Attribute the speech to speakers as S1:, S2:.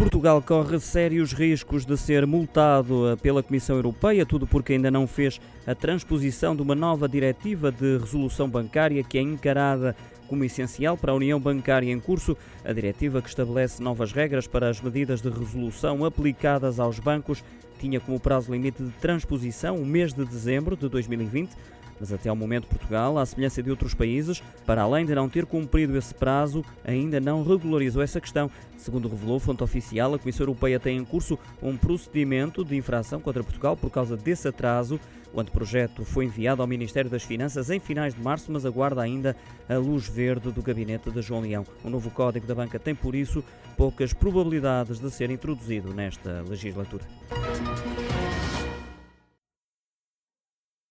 S1: Portugal corre sérios riscos de ser multado pela Comissão Europeia, tudo porque ainda não fez a transposição de uma nova diretiva de resolução bancária que é encarada como essencial para a União Bancária em curso, a diretiva que estabelece novas regras para as medidas de resolução aplicadas aos bancos tinha como prazo limite de transposição o mês de dezembro de 2020 mas até ao momento Portugal, à semelhança de outros países, para além de não ter cumprido esse prazo, ainda não regularizou essa questão. Segundo revelou fonte oficial, a Comissão Europeia tem em curso um procedimento de infração contra Portugal por causa desse atraso. O anteprojeto foi enviado ao Ministério das Finanças em finais de março, mas aguarda ainda a luz verde do gabinete de João Leão. O novo Código da Banca tem, por isso, poucas probabilidades de ser introduzido nesta legislatura. Thank you.